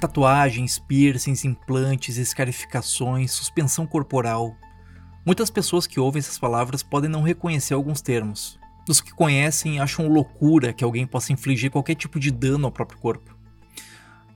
Tatuagens, piercings, implantes, escarificações, suspensão corporal. Muitas pessoas que ouvem essas palavras podem não reconhecer alguns termos. Os que conhecem acham loucura que alguém possa infligir qualquer tipo de dano ao próprio corpo.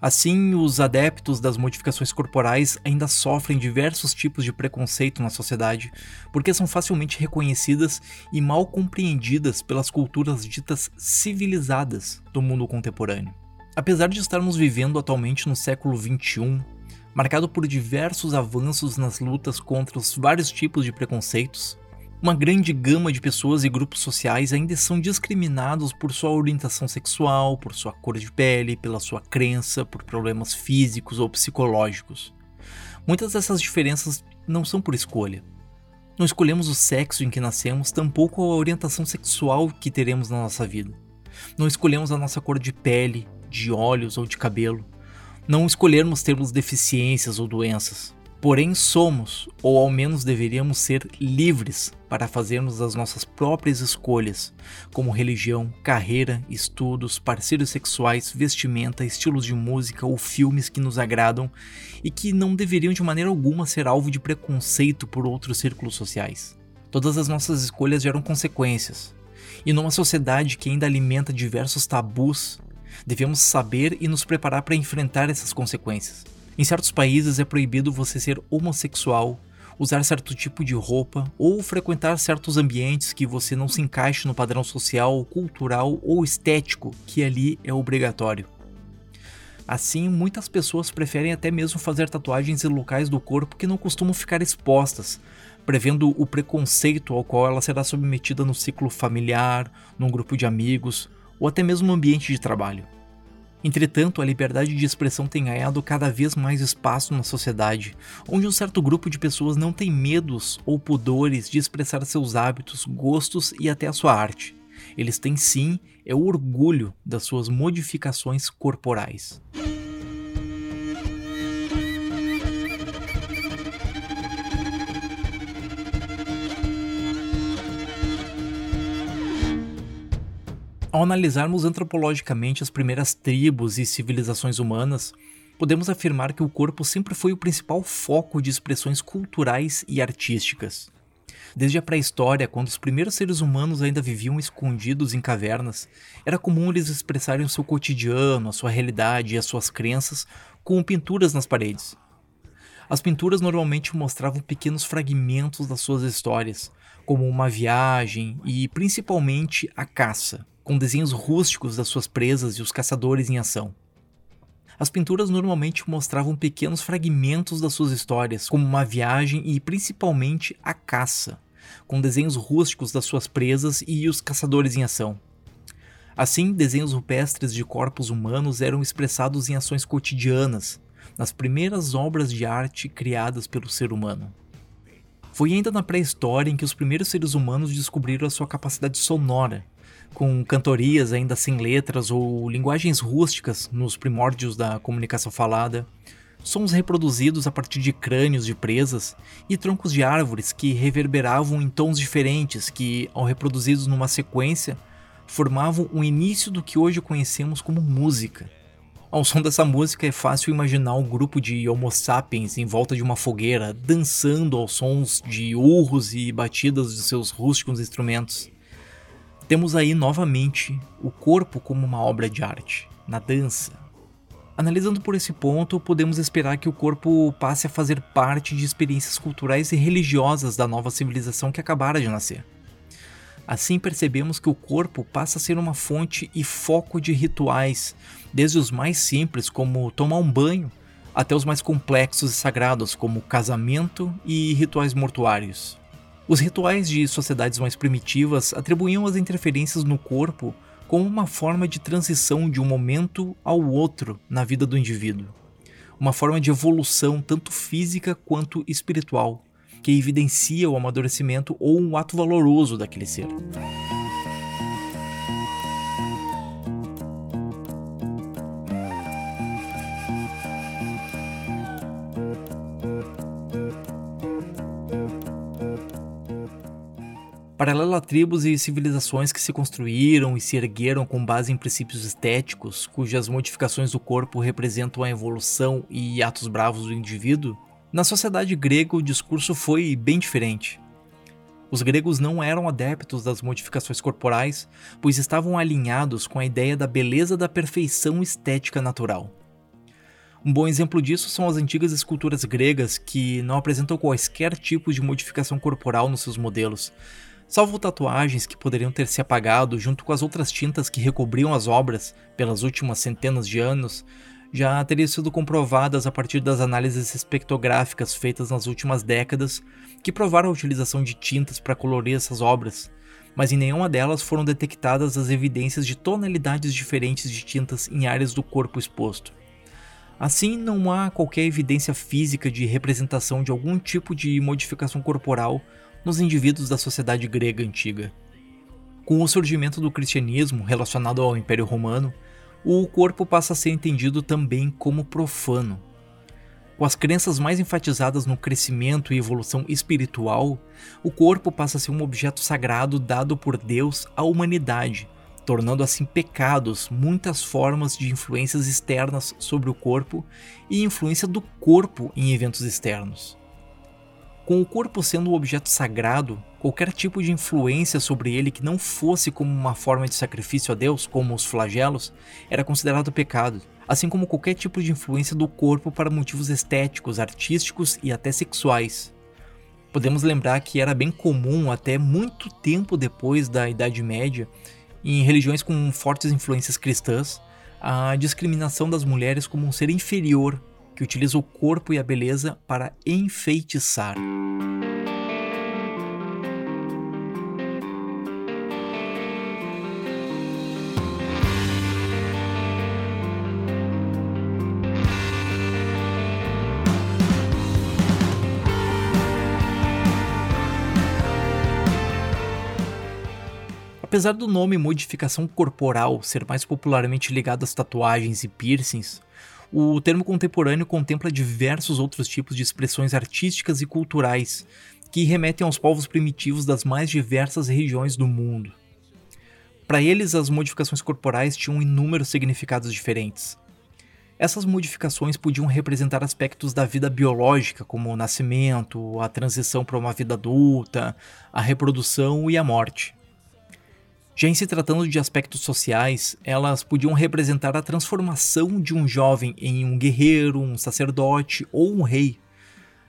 Assim, os adeptos das modificações corporais ainda sofrem diversos tipos de preconceito na sociedade, porque são facilmente reconhecidas e mal compreendidas pelas culturas ditas civilizadas do mundo contemporâneo. Apesar de estarmos vivendo atualmente no século XXI, marcado por diversos avanços nas lutas contra os vários tipos de preconceitos, uma grande gama de pessoas e grupos sociais ainda são discriminados por sua orientação sexual, por sua cor de pele, pela sua crença, por problemas físicos ou psicológicos. Muitas dessas diferenças não são por escolha. Não escolhemos o sexo em que nascemos, tampouco a orientação sexual que teremos na nossa vida. Não escolhemos a nossa cor de pele, de olhos ou de cabelo. Não escolhermos termos deficiências ou doenças. Porém, somos, ou ao menos deveríamos ser, livres para fazermos as nossas próprias escolhas, como religião, carreira, estudos, parceiros sexuais, vestimenta, estilos de música ou filmes que nos agradam e que não deveriam de maneira alguma ser alvo de preconceito por outros círculos sociais. Todas as nossas escolhas geram consequências. E numa sociedade que ainda alimenta diversos tabus, devemos saber e nos preparar para enfrentar essas consequências. Em certos países é proibido você ser homossexual, usar certo tipo de roupa ou frequentar certos ambientes que você não se encaixe no padrão social, cultural ou estético que ali é obrigatório. Assim, muitas pessoas preferem até mesmo fazer tatuagens em locais do corpo que não costumam ficar expostas, prevendo o preconceito ao qual ela será submetida no ciclo familiar, num grupo de amigos ou até mesmo no ambiente de trabalho. Entretanto, a liberdade de expressão tem ganhado cada vez mais espaço na sociedade, onde um certo grupo de pessoas não tem medos ou pudores de expressar seus hábitos, gostos e até a sua arte. Eles têm sim é o orgulho das suas modificações corporais. Ao analisarmos antropologicamente as primeiras tribos e civilizações humanas, podemos afirmar que o corpo sempre foi o principal foco de expressões culturais e artísticas. Desde a pré-história, quando os primeiros seres humanos ainda viviam escondidos em cavernas, era comum eles expressarem o seu cotidiano, a sua realidade e as suas crenças com pinturas nas paredes. As pinturas normalmente mostravam pequenos fragmentos das suas histórias, como uma viagem e principalmente a caça, com desenhos rústicos das suas presas e os caçadores em ação. As pinturas normalmente mostravam pequenos fragmentos das suas histórias, como uma viagem e principalmente a caça, com desenhos rústicos das suas presas e os caçadores em ação. Assim, desenhos rupestres de corpos humanos eram expressados em ações cotidianas, nas primeiras obras de arte criadas pelo ser humano. Foi ainda na pré-história em que os primeiros seres humanos descobriram a sua capacidade sonora com cantorias ainda sem letras ou linguagens rústicas nos primórdios da comunicação falada, sons reproduzidos a partir de crânios de presas e troncos de árvores que reverberavam em tons diferentes que, ao reproduzidos numa sequência, formavam o início do que hoje conhecemos como música. Ao som dessa música é fácil imaginar um grupo de Homo sapiens em volta de uma fogueira, dançando aos sons de urros e batidas de seus rústicos instrumentos. Temos aí novamente o corpo como uma obra de arte, na dança. Analisando por esse ponto, podemos esperar que o corpo passe a fazer parte de experiências culturais e religiosas da nova civilização que acabara de nascer. Assim percebemos que o corpo passa a ser uma fonte e foco de rituais, desde os mais simples, como tomar um banho, até os mais complexos e sagrados, como casamento e rituais mortuários. Os rituais de sociedades mais primitivas atribuíam as interferências no corpo como uma forma de transição de um momento ao outro na vida do indivíduo. Uma forma de evolução tanto física quanto espiritual, que evidencia o amadurecimento ou um ato valoroso daquele ser. Paralela a tribos e civilizações que se construíram e se ergueram com base em princípios estéticos, cujas modificações do corpo representam a evolução e atos bravos do indivíduo, na sociedade grega o discurso foi bem diferente. Os gregos não eram adeptos das modificações corporais, pois estavam alinhados com a ideia da beleza da perfeição estética natural. Um bom exemplo disso são as antigas esculturas gregas, que não apresentam quaisquer tipo de modificação corporal nos seus modelos, salvo tatuagens que poderiam ter se apagado junto com as outras tintas que recobriam as obras pelas últimas centenas de anos, já teriam sido comprovadas a partir das análises espectrográficas feitas nas últimas décadas, que provaram a utilização de tintas para colorir essas obras, mas em nenhuma delas foram detectadas as evidências de tonalidades diferentes de tintas em áreas do corpo exposto. Assim, não há qualquer evidência física de representação de algum tipo de modificação corporal nos indivíduos da sociedade grega antiga. Com o surgimento do cristianismo relacionado ao Império Romano, o corpo passa a ser entendido também como profano. Com as crenças mais enfatizadas no crescimento e evolução espiritual, o corpo passa a ser um objeto sagrado dado por Deus à humanidade, tornando assim pecados muitas formas de influências externas sobre o corpo e influência do corpo em eventos externos. Com o corpo sendo um objeto sagrado, qualquer tipo de influência sobre ele que não fosse como uma forma de sacrifício a Deus, como os flagelos, era considerado pecado, assim como qualquer tipo de influência do corpo para motivos estéticos, artísticos e até sexuais. Podemos lembrar que era bem comum até muito tempo depois da Idade Média, em religiões com fortes influências cristãs, a discriminação das mulheres como um ser inferior que utiliza o corpo e a beleza para enfeitiçar. Apesar do nome modificação corporal ser mais popularmente ligado às tatuagens e piercings, o termo contemporâneo contempla diversos outros tipos de expressões artísticas e culturais que remetem aos povos primitivos das mais diversas regiões do mundo. Para eles, as modificações corporais tinham inúmeros significados diferentes. Essas modificações podiam representar aspectos da vida biológica, como o nascimento, a transição para uma vida adulta, a reprodução e a morte. Já em se tratando de aspectos sociais, elas podiam representar a transformação de um jovem em um guerreiro, um sacerdote ou um rei,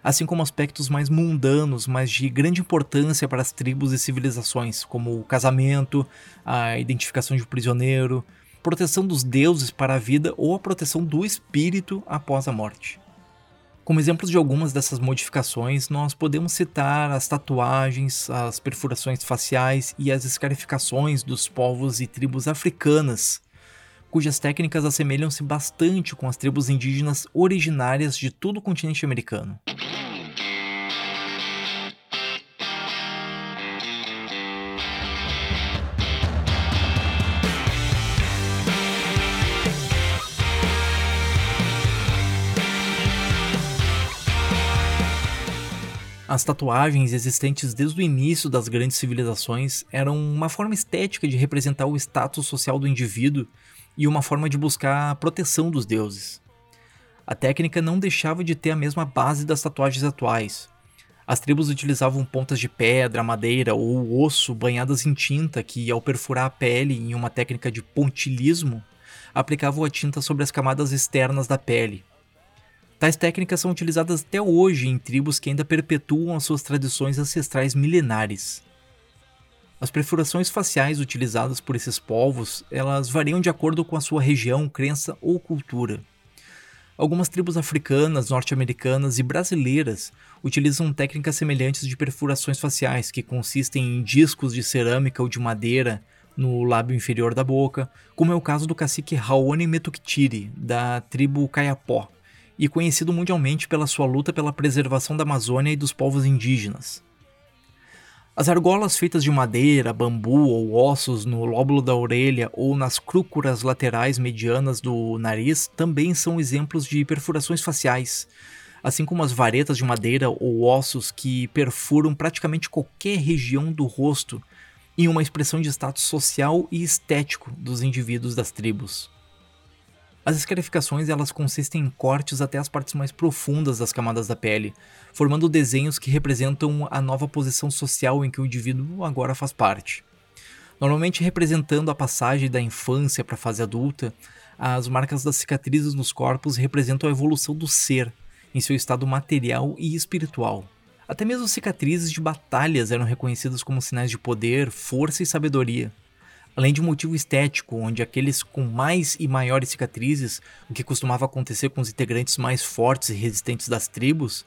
assim como aspectos mais mundanos, mas de grande importância para as tribos e civilizações, como o casamento, a identificação de um prisioneiro, proteção dos deuses para a vida ou a proteção do espírito após a morte. Como exemplos de algumas dessas modificações, nós podemos citar as tatuagens, as perfurações faciais e as escarificações dos povos e tribos africanas, cujas técnicas assemelham-se bastante com as tribos indígenas originárias de todo o continente americano. As tatuagens existentes desde o início das grandes civilizações eram uma forma estética de representar o status social do indivíduo e uma forma de buscar a proteção dos deuses. A técnica não deixava de ter a mesma base das tatuagens atuais. As tribos utilizavam pontas de pedra, madeira ou osso banhadas em tinta que, ao perfurar a pele em uma técnica de pontilismo, aplicavam a tinta sobre as camadas externas da pele, Tais técnicas são utilizadas até hoje em tribos que ainda perpetuam as suas tradições ancestrais milenares. As perfurações faciais utilizadas por esses povos, elas variam de acordo com a sua região, crença ou cultura. Algumas tribos africanas, norte-americanas e brasileiras utilizam técnicas semelhantes de perfurações faciais, que consistem em discos de cerâmica ou de madeira no lábio inferior da boca, como é o caso do cacique Raoni Metuktiri, da tribo Kayapó, e conhecido mundialmente pela sua luta pela preservação da Amazônia e dos povos indígenas. As argolas feitas de madeira, bambu ou ossos no lóbulo da orelha ou nas crúcuras laterais medianas do nariz também são exemplos de perfurações faciais, assim como as varetas de madeira ou ossos que perfuram praticamente qualquer região do rosto em uma expressão de status social e estético dos indivíduos das tribos. As escarificações elas consistem em cortes até as partes mais profundas das camadas da pele, formando desenhos que representam a nova posição social em que o indivíduo agora faz parte. Normalmente representando a passagem da infância para a fase adulta, as marcas das cicatrizes nos corpos representam a evolução do ser em seu estado material e espiritual. Até mesmo cicatrizes de batalhas eram reconhecidas como sinais de poder, força e sabedoria além de um motivo estético, onde aqueles com mais e maiores cicatrizes, o que costumava acontecer com os integrantes mais fortes e resistentes das tribos,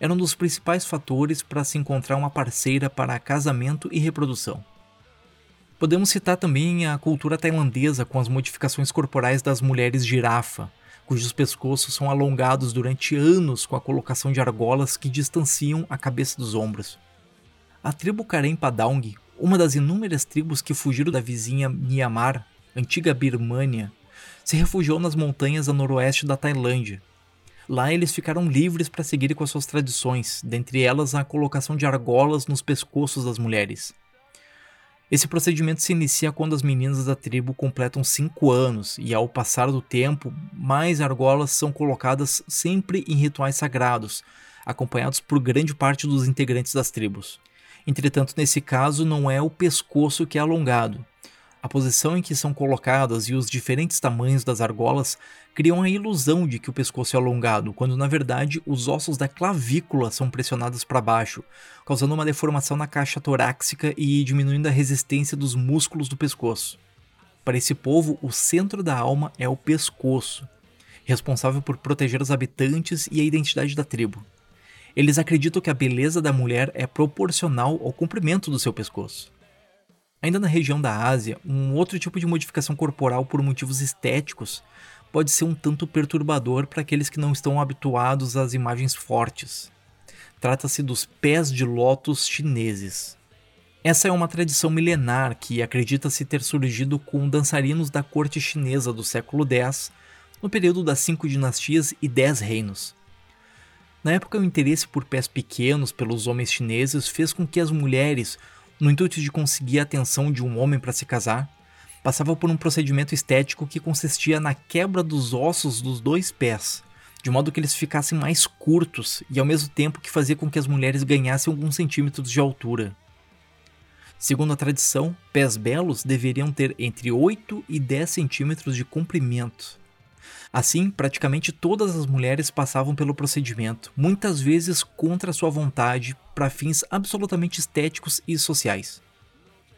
era um dos principais fatores para se encontrar uma parceira para casamento e reprodução. Podemos citar também a cultura tailandesa com as modificações corporais das mulheres girafa, cujos pescoços são alongados durante anos com a colocação de argolas que distanciam a cabeça dos ombros. A tribo Karen Padaung uma das inúmeras tribos que fugiram da vizinha Myanmar, antiga Birmânia, se refugiou nas montanhas a noroeste da Tailândia. Lá eles ficaram livres para seguir com as suas tradições, dentre elas a colocação de argolas nos pescoços das mulheres. Esse procedimento se inicia quando as meninas da tribo completam 5 anos, e ao passar do tempo, mais argolas são colocadas sempre em rituais sagrados, acompanhados por grande parte dos integrantes das tribos. Entretanto, nesse caso, não é o pescoço que é alongado. A posição em que são colocadas e os diferentes tamanhos das argolas criam a ilusão de que o pescoço é alongado, quando na verdade os ossos da clavícula são pressionados para baixo, causando uma deformação na caixa torácica e diminuindo a resistência dos músculos do pescoço. Para esse povo, o centro da alma é o pescoço, responsável por proteger os habitantes e a identidade da tribo. Eles acreditam que a beleza da mulher é proporcional ao comprimento do seu pescoço. Ainda na região da Ásia, um outro tipo de modificação corporal por motivos estéticos pode ser um tanto perturbador para aqueles que não estão habituados às imagens fortes. Trata-se dos pés de lótus chineses. Essa é uma tradição milenar que acredita-se ter surgido com dançarinos da corte chinesa do século X, no período das cinco dinastias e dez reinos. Na época, o interesse por pés pequenos pelos homens chineses fez com que as mulheres, no intuito de conseguir a atenção de um homem para se casar, passavam por um procedimento estético que consistia na quebra dos ossos dos dois pés, de modo que eles ficassem mais curtos e ao mesmo tempo que fazia com que as mulheres ganhassem alguns centímetros de altura. Segundo a tradição, pés belos deveriam ter entre 8 e 10 centímetros de comprimento. Assim, praticamente todas as mulheres passavam pelo procedimento, muitas vezes contra sua vontade, para fins absolutamente estéticos e sociais.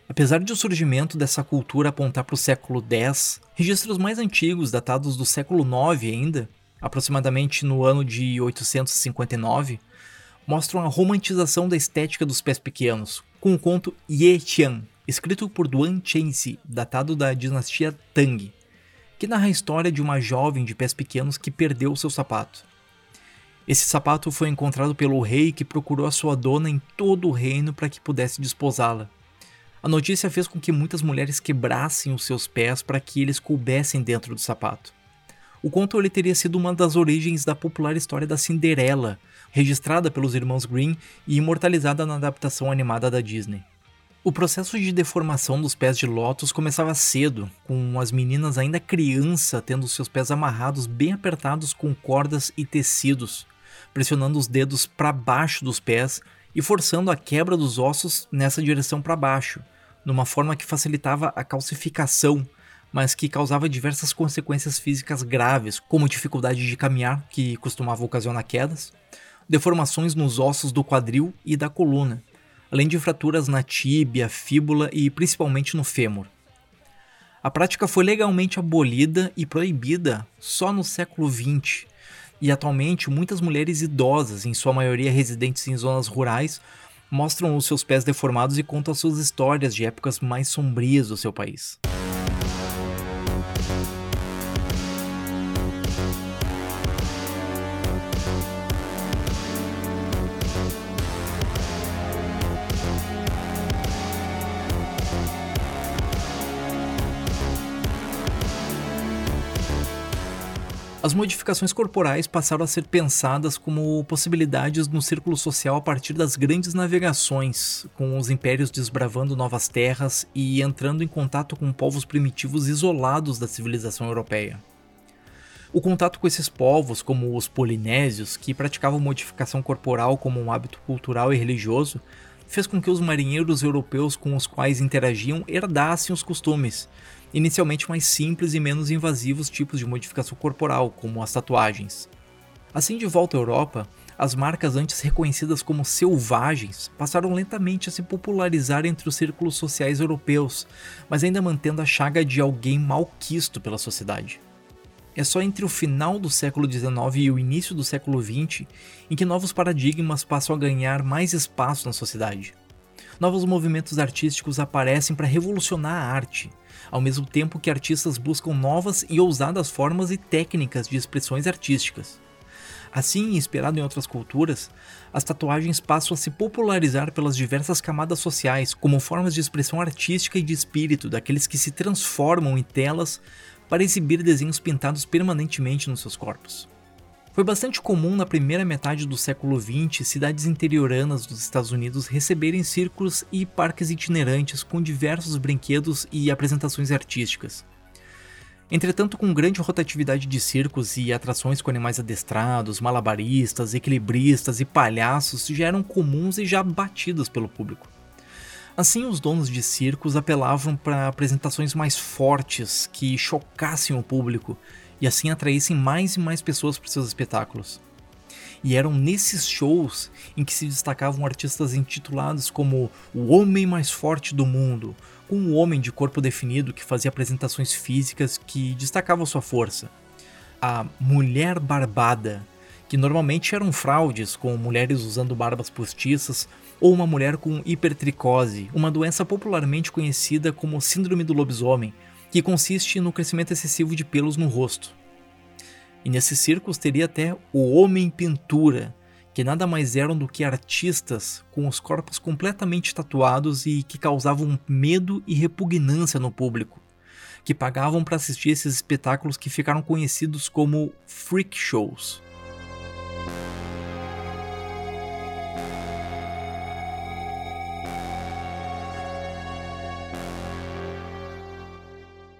Apesar de o surgimento dessa cultura apontar para o século X, registros mais antigos, datados do século IX ainda, aproximadamente no ano de 859, mostram a romantização da estética dos pés pequenos, com o conto Ye Qian, escrito por Duan Chenxi, datado da dinastia Tang, que narra a história de uma jovem de pés pequenos que perdeu seu sapato. Esse sapato foi encontrado pelo rei que procurou a sua dona em todo o reino para que pudesse desposá-la. A notícia fez com que muitas mulheres quebrassem os seus pés para que eles coubessem dentro do sapato. O conto ele teria sido uma das origens da popular história da Cinderela, registrada pelos irmãos Green e imortalizada na adaptação animada da Disney. O processo de deformação dos pés de lótus começava cedo, com as meninas ainda criança tendo seus pés amarrados bem apertados com cordas e tecidos, pressionando os dedos para baixo dos pés e forçando a quebra dos ossos nessa direção para baixo, numa forma que facilitava a calcificação, mas que causava diversas consequências físicas graves, como dificuldade de caminhar, que costumava ocasionar quedas, deformações nos ossos do quadril e da coluna, além de fraturas na tíbia, fíbula e principalmente no fêmur. A prática foi legalmente abolida e proibida só no século XX, e atualmente muitas mulheres idosas, em sua maioria residentes em zonas rurais, mostram os seus pés deformados e contam suas histórias de épocas mais sombrias do seu país. As modificações corporais passaram a ser pensadas como possibilidades no círculo social a partir das grandes navegações, com os impérios desbravando novas terras e entrando em contato com povos primitivos isolados da civilização europeia. O contato com esses povos, como os polinésios, que praticavam modificação corporal como um hábito cultural e religioso, fez com que os marinheiros europeus com os quais interagiam herdassem os costumes, inicialmente mais simples e menos invasivos tipos de modificação corporal, como as tatuagens. Assim, de volta à Europa, as marcas antes reconhecidas como selvagens passaram lentamente a se popularizar entre os círculos sociais europeus, mas ainda mantendo a chaga de alguém malquisto pela sociedade. É só entre o final do século XIX e o início do século XX em que novos paradigmas passam a ganhar mais espaço na sociedade. Novos movimentos artísticos aparecem para revolucionar a arte, ao mesmo tempo que artistas buscam novas e ousadas formas e técnicas de expressões artísticas. Assim, inspirado em outras culturas, as tatuagens passam a se popularizar pelas diversas camadas sociais como formas de expressão artística e de espírito daqueles que se transformam em telas para exibir desenhos pintados permanentemente nos seus corpos. Foi bastante comum na primeira metade do século XX cidades interioranas dos Estados Unidos receberem círculos e parques itinerantes com diversos brinquedos e apresentações artísticas. Entretanto, com grande rotatividade de circos e atrações com animais adestrados, malabaristas, equilibristas e palhaços já eram comuns e já batidos pelo público. Assim, os donos de circos apelavam para apresentações mais fortes que chocassem o público e assim atraíssem mais e mais pessoas para seus espetáculos. E eram nesses shows em que se destacavam artistas intitulados como o homem mais forte do mundo, com um homem de corpo definido que fazia apresentações físicas que destacavam sua força. A mulher barbada, que normalmente eram fraudes com mulheres usando barbas postiças ou uma mulher com hipertricose, uma doença popularmente conhecida como síndrome do lobisomem, que consiste no crescimento excessivo de pelos no rosto. E nesses círculos teria até o homem pintura, que nada mais eram do que artistas com os corpos completamente tatuados e que causavam medo e repugnância no público, que pagavam para assistir esses espetáculos que ficaram conhecidos como freak shows.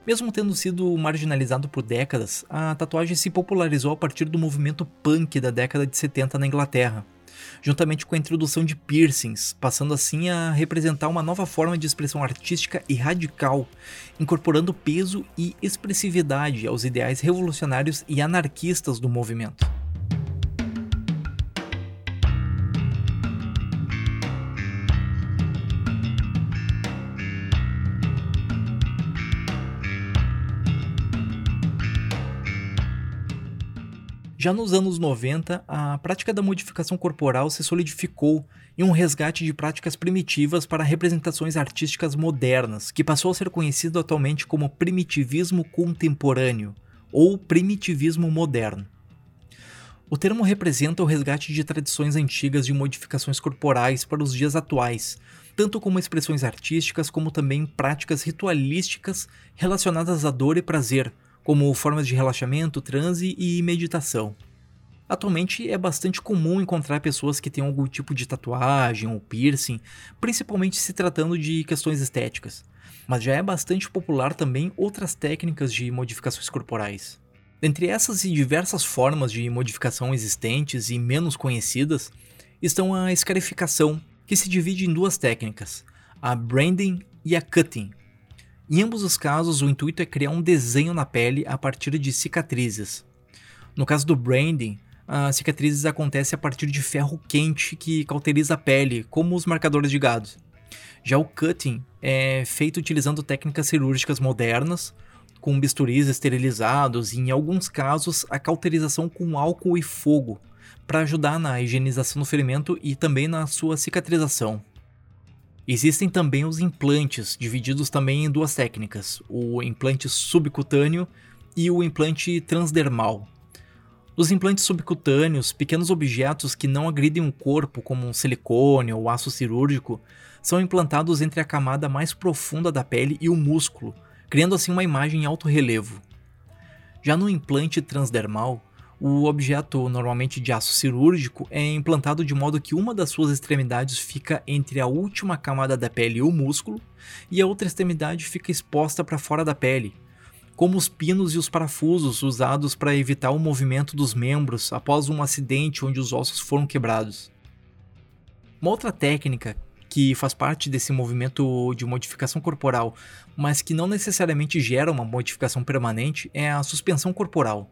Mesmo tendo sido marginalizado por décadas, a tatuagem se popularizou a partir do movimento punk da década de 70 na Inglaterra, juntamente com a introdução de piercings, passando assim a representar uma nova forma de expressão artística e radical, incorporando peso e expressividade aos ideais revolucionários e anarquistas do movimento. Já nos anos 90, a prática da modificação corporal se solidificou em um resgate de práticas primitivas para representações artísticas modernas, que passou a ser conhecido atualmente como primitivismo contemporâneo ou primitivismo moderno. O termo representa o resgate de tradições antigas de modificações corporais para os dias atuais, tanto como expressões artísticas como também práticas ritualísticas relacionadas à dor e prazer, como formas de relaxamento, transe e meditação. Atualmente é bastante comum encontrar pessoas que têm algum tipo de tatuagem ou piercing, principalmente se tratando de questões estéticas. Mas já é bastante popular também outras técnicas de modificações corporais. Entre essas e diversas formas de modificação existentes e menos conhecidas, estão a escarificação, que se divide em duas técnicas, a branding e a cutting, em ambos os casos, o intuito é criar um desenho na pele a partir de cicatrizes. No caso do branding, as cicatrizes acontecem a partir de ferro quente que cauteriza a pele, como os marcadores de gado. Já o cutting é feito utilizando técnicas cirúrgicas modernas, com bisturis esterilizados e, em alguns casos, a cauterização com álcool e fogo, para ajudar na higienização do ferimento e também na sua cicatrização. Existem também os implantes, divididos também em duas técnicas: o implante subcutâneo e o implante transdermal. Nos implantes subcutâneos, pequenos objetos que não agridem o corpo, como um silicone ou aço cirúrgico, são implantados entre a camada mais profunda da pele e o músculo, criando assim uma imagem em alto relevo. Já no implante transdermal, O objeto, normalmente de aço cirúrgico, é implantado de modo que uma das suas extremidades fica entre a última camada da pele e o músculo, e a outra extremidade fica exposta para fora da pele, como os pinos e os parafusos usados para evitar o movimento dos membros após um acidente onde os ossos foram quebrados. Uma outra técnica que faz parte desse movimento de modificação corporal, mas que não necessariamente gera uma modificação permanente, é a suspensão corporal.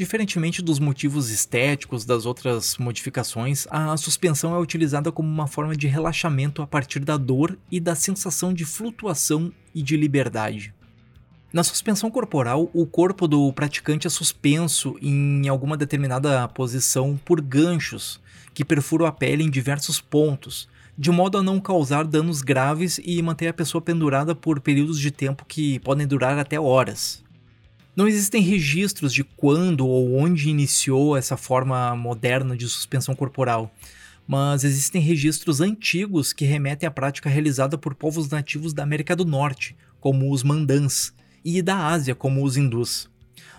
Diferentemente dos motivos estéticos das outras modificações, a suspensão é utilizada como uma forma de relaxamento a partir da dor e da sensação de flutuação e de liberdade. Na suspensão corporal, o corpo do praticante é suspenso em alguma determinada posição por ganchos que perfuram a pele em diversos pontos, de modo a não causar danos graves e manter a pessoa pendurada por períodos de tempo que podem durar até horas. Não existem registros de quando ou onde iniciou essa forma moderna de suspensão corporal, mas existem registros antigos que remetem à prática realizada por povos nativos da América do Norte, como os Mandãs, e da Ásia, como os hindus.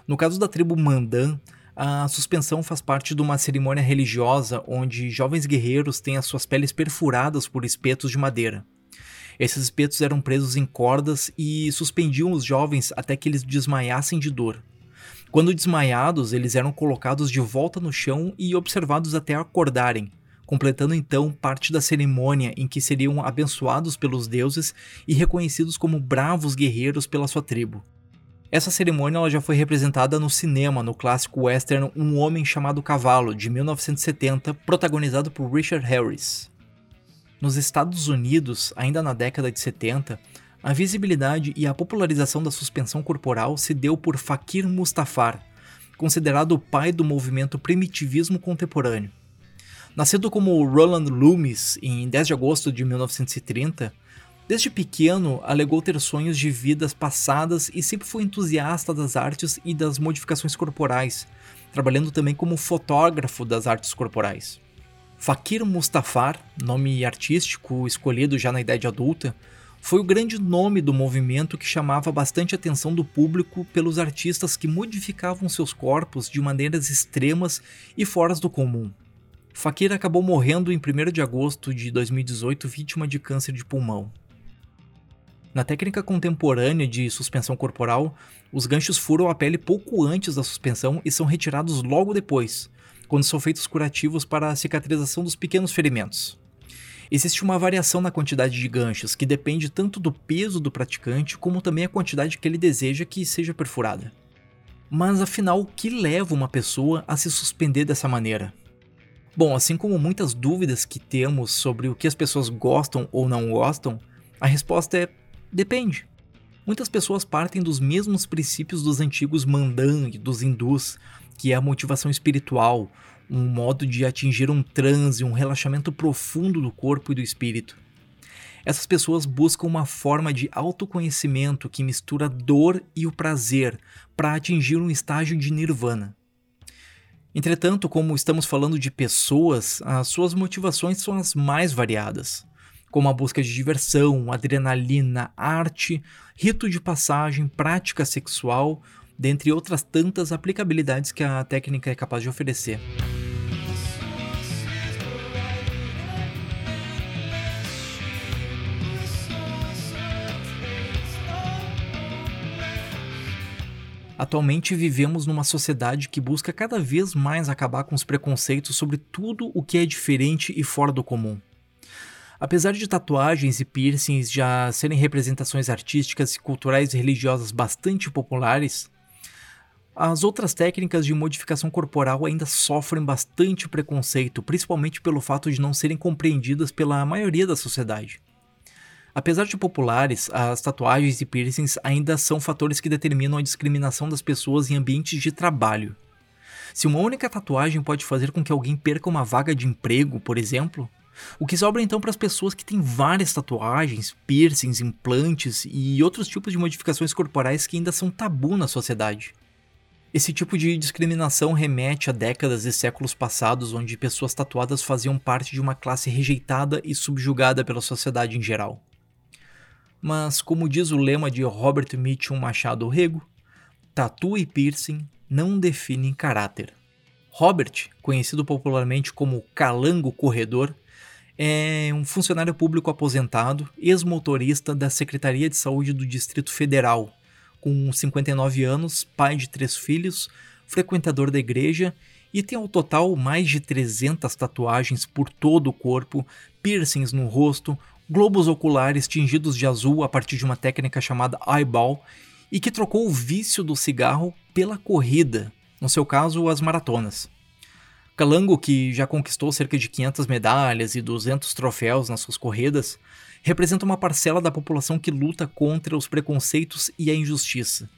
No caso da tribo Mandan, a suspensão faz parte de uma cerimônia religiosa onde jovens guerreiros têm as suas peles perfuradas por espetos de madeira. Esses espetos eram presos em cordas e suspendiam os jovens até que eles desmaiassem de dor. Quando desmaiados, eles eram colocados de volta no chão e observados até acordarem, completando então parte da cerimônia em que seriam abençoados pelos deuses e reconhecidos como bravos guerreiros pela sua tribo. Essa cerimônia já foi representada no cinema no clássico western Um Homem Chamado Cavalo, de 1970, protagonizado por Richard Harris. Nos Estados Unidos, ainda na década de 70, a visibilidade e a popularização da suspensão corporal se deu por Fakir Mustafar, considerado o pai do movimento primitivismo contemporâneo. Nascido como Roland Loomis em 10 de agosto de 1930, desde pequeno alegou ter sonhos de vidas passadas e sempre foi entusiasta das artes e das modificações corporais, trabalhando também como fotógrafo das artes corporais. Fakir Mustafar, nome artístico escolhido já na idade adulta, foi o grande nome do movimento que chamava bastante atenção do público pelos artistas que modificavam seus corpos de maneiras extremas e fora do comum. Fakir acabou morrendo em 1 de agosto de 2018 vítima de câncer de pulmão. Na técnica contemporânea de suspensão corporal, os ganchos furam a pele pouco antes da suspensão e são retirados logo depois, quando são feitos curativos para a cicatrização dos pequenos ferimentos. Existe uma variação na quantidade de ganchos, que depende tanto do peso do praticante como também a quantidade que ele deseja que seja perfurada. Mas afinal, o que leva uma pessoa a se suspender dessa maneira? Bom, assim como muitas dúvidas que temos sobre o que as pessoas gostam ou não gostam, a resposta é depende. Muitas pessoas partem dos mesmos princípios dos antigos Mandan e dos hindus, que é a motivação espiritual, um modo de atingir um transe, um relaxamento profundo do corpo e do espírito. Essas pessoas buscam uma forma de autoconhecimento que mistura dor e o prazer para atingir um estágio de nirvana. Entretanto, como estamos falando de pessoas, as suas motivações são as mais variadas, como a busca de diversão, adrenalina, arte, rito de passagem, prática sexual dentre outras tantas aplicabilidades que a técnica é capaz de oferecer. Atualmente vivemos numa sociedade que busca cada vez mais acabar com os preconceitos sobre tudo o que é diferente e fora do comum. Apesar de tatuagens e piercings já serem representações artísticas, culturais e religiosas bastante populares, as outras técnicas de modificação corporal ainda sofrem bastante preconceito, principalmente pelo fato de não serem compreendidas pela maioria da sociedade. Apesar de populares, as tatuagens e piercings ainda são fatores que determinam a discriminação das pessoas em ambientes de trabalho. Se uma única tatuagem pode fazer com que alguém perca uma vaga de emprego, por exemplo, o que sobra então para as pessoas que têm várias tatuagens, piercings, implantes e outros tipos de modificações corporais que ainda são tabu na sociedade? Esse tipo de discriminação remete a décadas e séculos passados, onde pessoas tatuadas faziam parte de uma classe rejeitada e subjugada pela sociedade em geral. Mas, como diz o lema de Robert Mitchum Machado Rego, tatu e piercing não definem caráter. Robert, conhecido popularmente como Calango Corredor, é um funcionário público aposentado, ex-motorista da Secretaria de Saúde do Distrito Federal, com 59 anos, pai de três filhos, frequentador da igreja e tem ao total mais de 300 tatuagens por todo o corpo, piercings no rosto, globos oculares tingidos de azul a partir de uma técnica chamada eyeball e que trocou o vício do cigarro pela corrida, no seu caso, as maratonas. Calango, que já conquistou cerca de 500 medalhas e 200 troféus nas suas corridas, representa uma parcela da população que luta contra os preconceitos e a injustiça.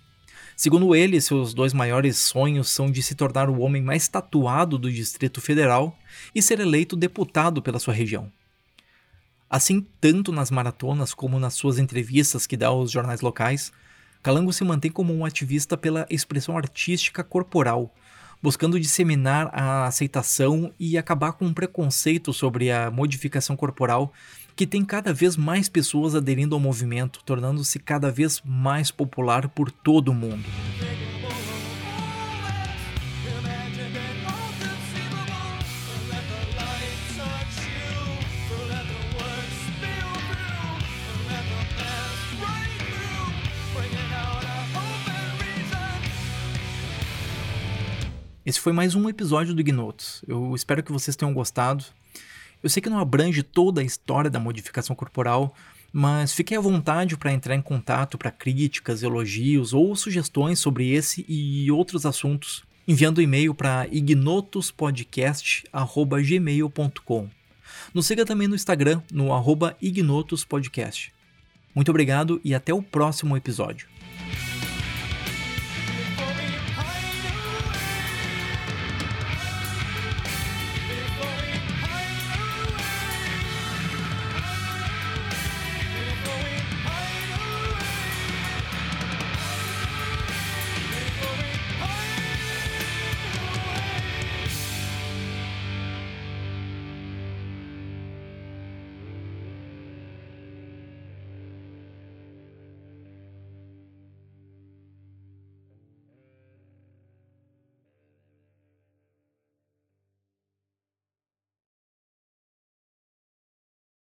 Segundo ele, seus dois maiores sonhos são de se tornar o homem mais tatuado do Distrito Federal e ser eleito deputado pela sua região. Assim, tanto nas maratonas como nas suas entrevistas que dá aos jornais locais, Calango se mantém como um ativista pela expressão artística corporal, buscando disseminar a aceitação e acabar com um preconceito sobre a modificação corporal que tem cada vez mais pessoas aderindo ao movimento, tornando-se cada vez mais popular por todo o mundo. Esse foi mais um episódio do Ignotos. Eu espero que vocês tenham gostado. Eu sei que não abrange toda a história da modificação corporal, mas fiquem à vontade para entrar em contato para críticas, elogios ou sugestões sobre esse e outros assuntos, enviando e-mail para ignotospodcast@gmail.com. Nos siga também no Instagram, no arroba ignotospodcast. Muito obrigado e até o próximo episódio.